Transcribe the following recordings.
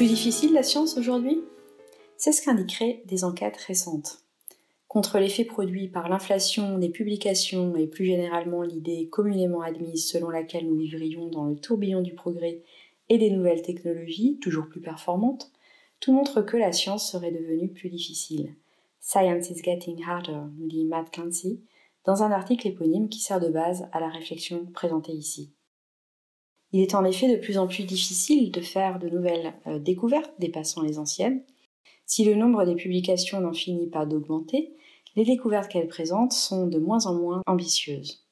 Plus difficile la science aujourd'hui? C'est ce qu'indiqueraient des enquêtes récentes. Contre l'effet produit par l'inflation des publications et plus généralement l'idée communément admise selon laquelle nous vivrions dans le tourbillon du progrès et des nouvelles technologies toujours plus performantes, tout montre que la science serait devenue plus difficile. Science is getting harder, nous dit Matt Clancy, dans un article éponyme qui sert de base à la réflexion présentée ici. Il est en effet de plus en plus difficile de faire de nouvelles euh, découvertes dépassant les anciennes. Si le nombre des publications n'en finit pas d'augmenter, les découvertes qu'elles présentent sont de moins en moins ambitieuses.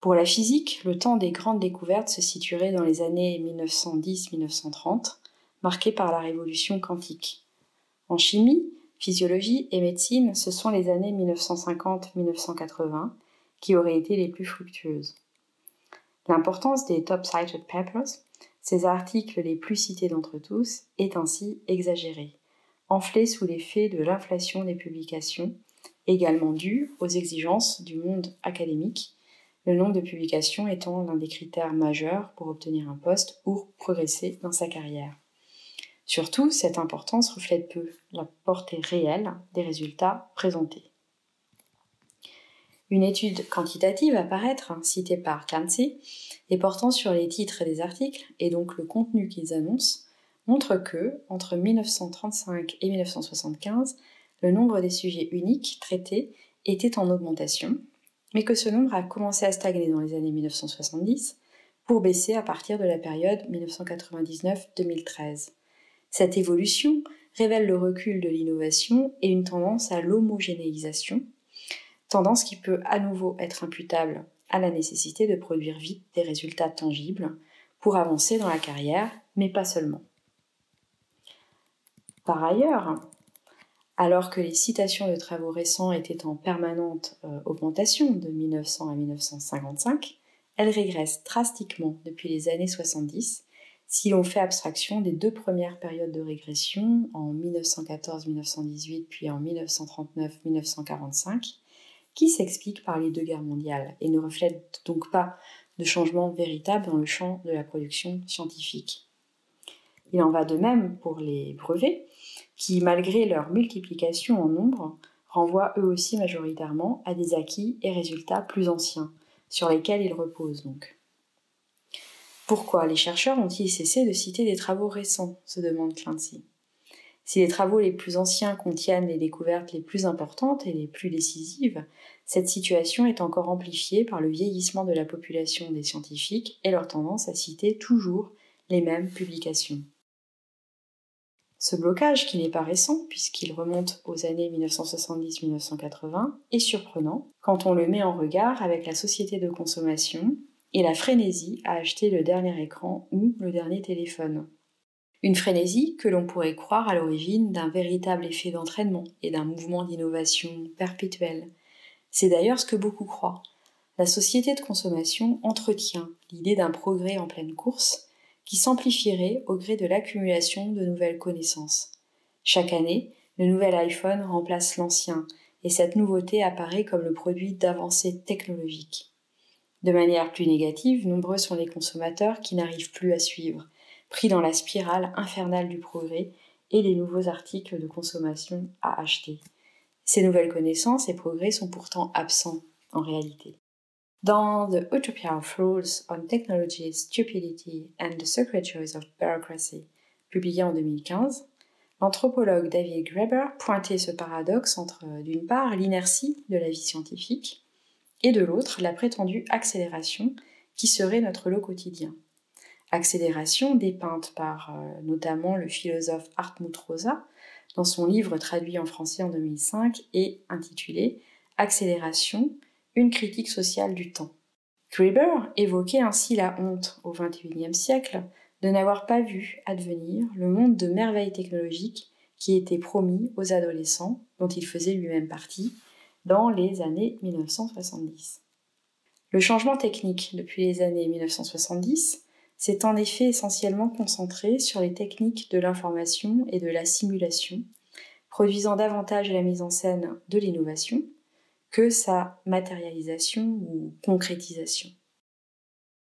Pour la physique, le temps des grandes découvertes se situerait dans les années 1910-1930, marqué par la révolution quantique. En chimie, physiologie et médecine, ce sont les années 1950-1980 qui auraient été les plus fructueuses. L'importance des top cited papers, ces articles les plus cités d'entre tous, est ainsi exagérée, enflée sous l'effet de l'inflation des publications, également due aux exigences du monde académique, le nombre de publications étant l'un des critères majeurs pour obtenir un poste ou progresser dans sa carrière. Surtout, cette importance reflète peu la portée réelle des résultats présentés. Une étude quantitative à paraître, citée par Clancy, et portant sur les titres des articles et donc le contenu qu'ils annoncent, montre que, entre 1935 et 1975, le nombre des sujets uniques traités était en augmentation, mais que ce nombre a commencé à stagner dans les années 1970 pour baisser à partir de la période 1999-2013. Cette évolution révèle le recul de l'innovation et une tendance à l'homogénéisation, tendance qui peut à nouveau être imputable à la nécessité de produire vite des résultats tangibles pour avancer dans la carrière, mais pas seulement. Par ailleurs, alors que les citations de travaux récents étaient en permanente euh, augmentation de 1900 à 1955, elles régressent drastiquement depuis les années 70 si l'on fait abstraction des deux premières périodes de régression, en 1914-1918 puis en 1939-1945, qui s'expliquent par les deux guerres mondiales et ne reflètent donc pas de changement véritable dans le champ de la production scientifique. Il en va de même pour les brevets, qui, malgré leur multiplication en nombre, renvoient eux aussi majoritairement à des acquis et résultats plus anciens, sur lesquels ils reposent donc. Pourquoi les chercheurs ont-ils cessé de citer des travaux récents se demande Clancy. Si les travaux les plus anciens contiennent les découvertes les plus importantes et les plus décisives, cette situation est encore amplifiée par le vieillissement de la population des scientifiques et leur tendance à citer toujours les mêmes publications. Ce blocage, qui n'est pas récent puisqu'il remonte aux années 1970-1980, est surprenant quand on le met en regard avec la société de consommation et la frénésie à acheter le dernier écran ou le dernier téléphone. Une frénésie que l'on pourrait croire à l'origine d'un véritable effet d'entraînement et d'un mouvement d'innovation perpétuel. C'est d'ailleurs ce que beaucoup croient. La société de consommation entretient l'idée d'un progrès en pleine course qui s'amplifierait au gré de l'accumulation de nouvelles connaissances. Chaque année, le nouvel iPhone remplace l'ancien, et cette nouveauté apparaît comme le produit d'avancées technologiques. De manière plus négative, nombreux sont les consommateurs qui n'arrivent plus à suivre, pris dans la spirale infernale du progrès et les nouveaux articles de consommation à acheter. Ces nouvelles connaissances et progrès sont pourtant absents en réalité. Dans The Utopia of Rules on Technology, Stupidity and the Secretaries of Bureaucracy, publié en 2015, l'anthropologue David Graeber pointait ce paradoxe entre, d'une part, l'inertie de la vie scientifique, et de l'autre la prétendue accélération qui serait notre lot quotidien. Accélération dépeinte par euh, notamment le philosophe Hartmut Rosa dans son livre traduit en français en 2005 et intitulé Accélération, une critique sociale du temps. Grieber évoquait ainsi la honte au XXIe siècle de n'avoir pas vu advenir le monde de merveilles technologiques qui était promis aux adolescents, dont il faisait lui-même partie, dans les années 1970. Le changement technique depuis les années 1970 s'est en effet essentiellement concentré sur les techniques de l'information et de la simulation, produisant davantage la mise en scène de l'innovation que sa matérialisation ou concrétisation.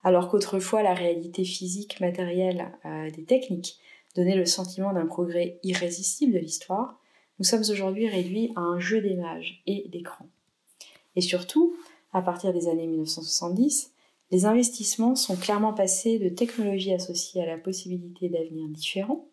Alors qu'autrefois la réalité physique matérielle euh, des techniques donner le sentiment d'un progrès irrésistible de l'histoire, nous sommes aujourd'hui réduits à un jeu d'images et d'écrans. Et surtout, à partir des années 1970, les investissements sont clairement passés de technologies associées à la possibilité d'avenirs différents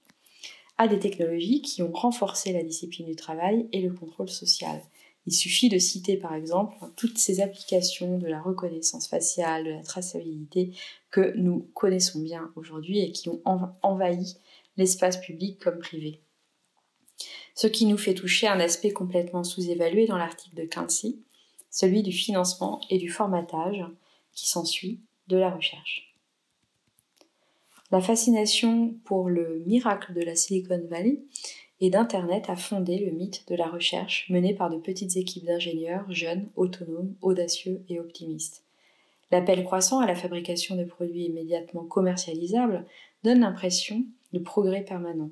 à des technologies qui ont renforcé la discipline du travail et le contrôle social. Il suffit de citer par exemple toutes ces applications de la reconnaissance faciale, de la traçabilité que nous connaissons bien aujourd'hui et qui ont envahi l'espace public comme privé. Ce qui nous fait toucher un aspect complètement sous-évalué dans l'article de Quincy, celui du financement et du formatage qui s'ensuit de la recherche. La fascination pour le miracle de la Silicon Valley et d'Internet a fondé le mythe de la recherche menée par de petites équipes d'ingénieurs jeunes, autonomes, audacieux et optimistes. L'appel croissant à la fabrication de produits immédiatement commercialisables donne l'impression de progrès permanent.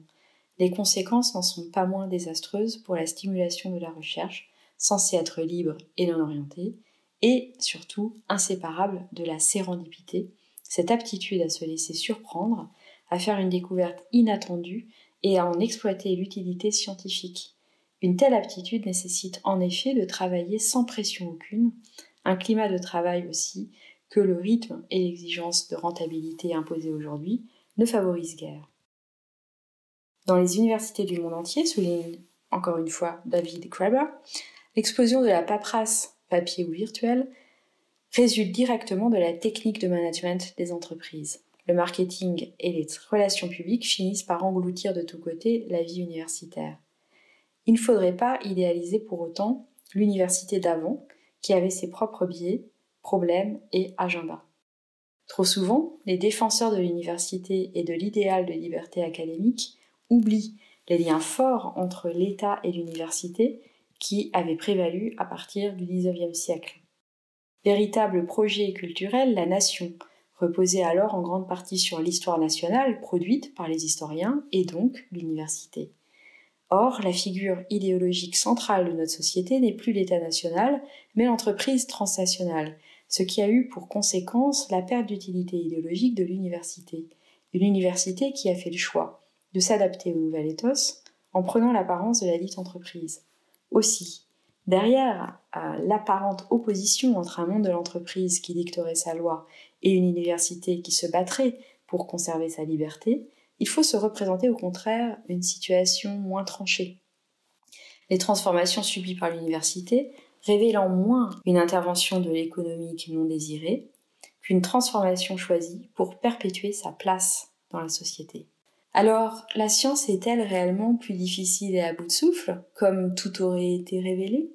Les conséquences n'en sont pas moins désastreuses pour la stimulation de la recherche, censée être libre et non orientée, et surtout inséparable de la sérendipité, cette aptitude à se laisser surprendre, à faire une découverte inattendue et à en exploiter l'utilité scientifique. Une telle aptitude nécessite en effet de travailler sans pression aucune, un climat de travail aussi que le rythme et l'exigence de rentabilité imposée aujourd'hui ne favorisent guère. Dans les universités du monde entier, souligne encore une fois David Kraber, l'explosion de la paperasse, papier ou virtuelle, résulte directement de la technique de management des entreprises. Le marketing et les relations publiques finissent par engloutir de tous côtés la vie universitaire. Il ne faudrait pas idéaliser pour autant l'université d'avant, qui avait ses propres biais, problèmes et agendas. Trop souvent, les défenseurs de l'université et de l'idéal de liberté académique oublie les liens forts entre l'État et l'université qui avaient prévalu à partir du XIXe siècle. Véritable projet culturel, la nation reposait alors en grande partie sur l'histoire nationale produite par les historiens et donc l'université. Or, la figure idéologique centrale de notre société n'est plus l'État national, mais l'entreprise transnationale, ce qui a eu pour conséquence la perte d'utilité idéologique de l'université. Une université qui a fait le choix de s'adapter au nouvel ethos en prenant l'apparence de la dite entreprise. Aussi, derrière l'apparente opposition entre un monde de l'entreprise qui dicterait sa loi et une université qui se battrait pour conserver sa liberté, il faut se représenter au contraire une situation moins tranchée. Les transformations subies par l'université révélant moins une intervention de l'économique non désirée qu'une transformation choisie pour perpétuer sa place dans la société. Alors, la science est-elle réellement plus difficile et à bout de souffle, comme tout aurait été révélé?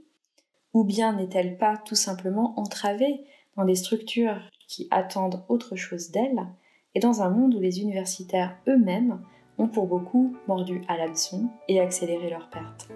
Ou bien n'est-elle pas tout simplement entravée dans des structures qui attendent autre chose d'elle, et dans un monde où les universitaires eux-mêmes ont pour beaucoup mordu à l'hameçon et accéléré leur perte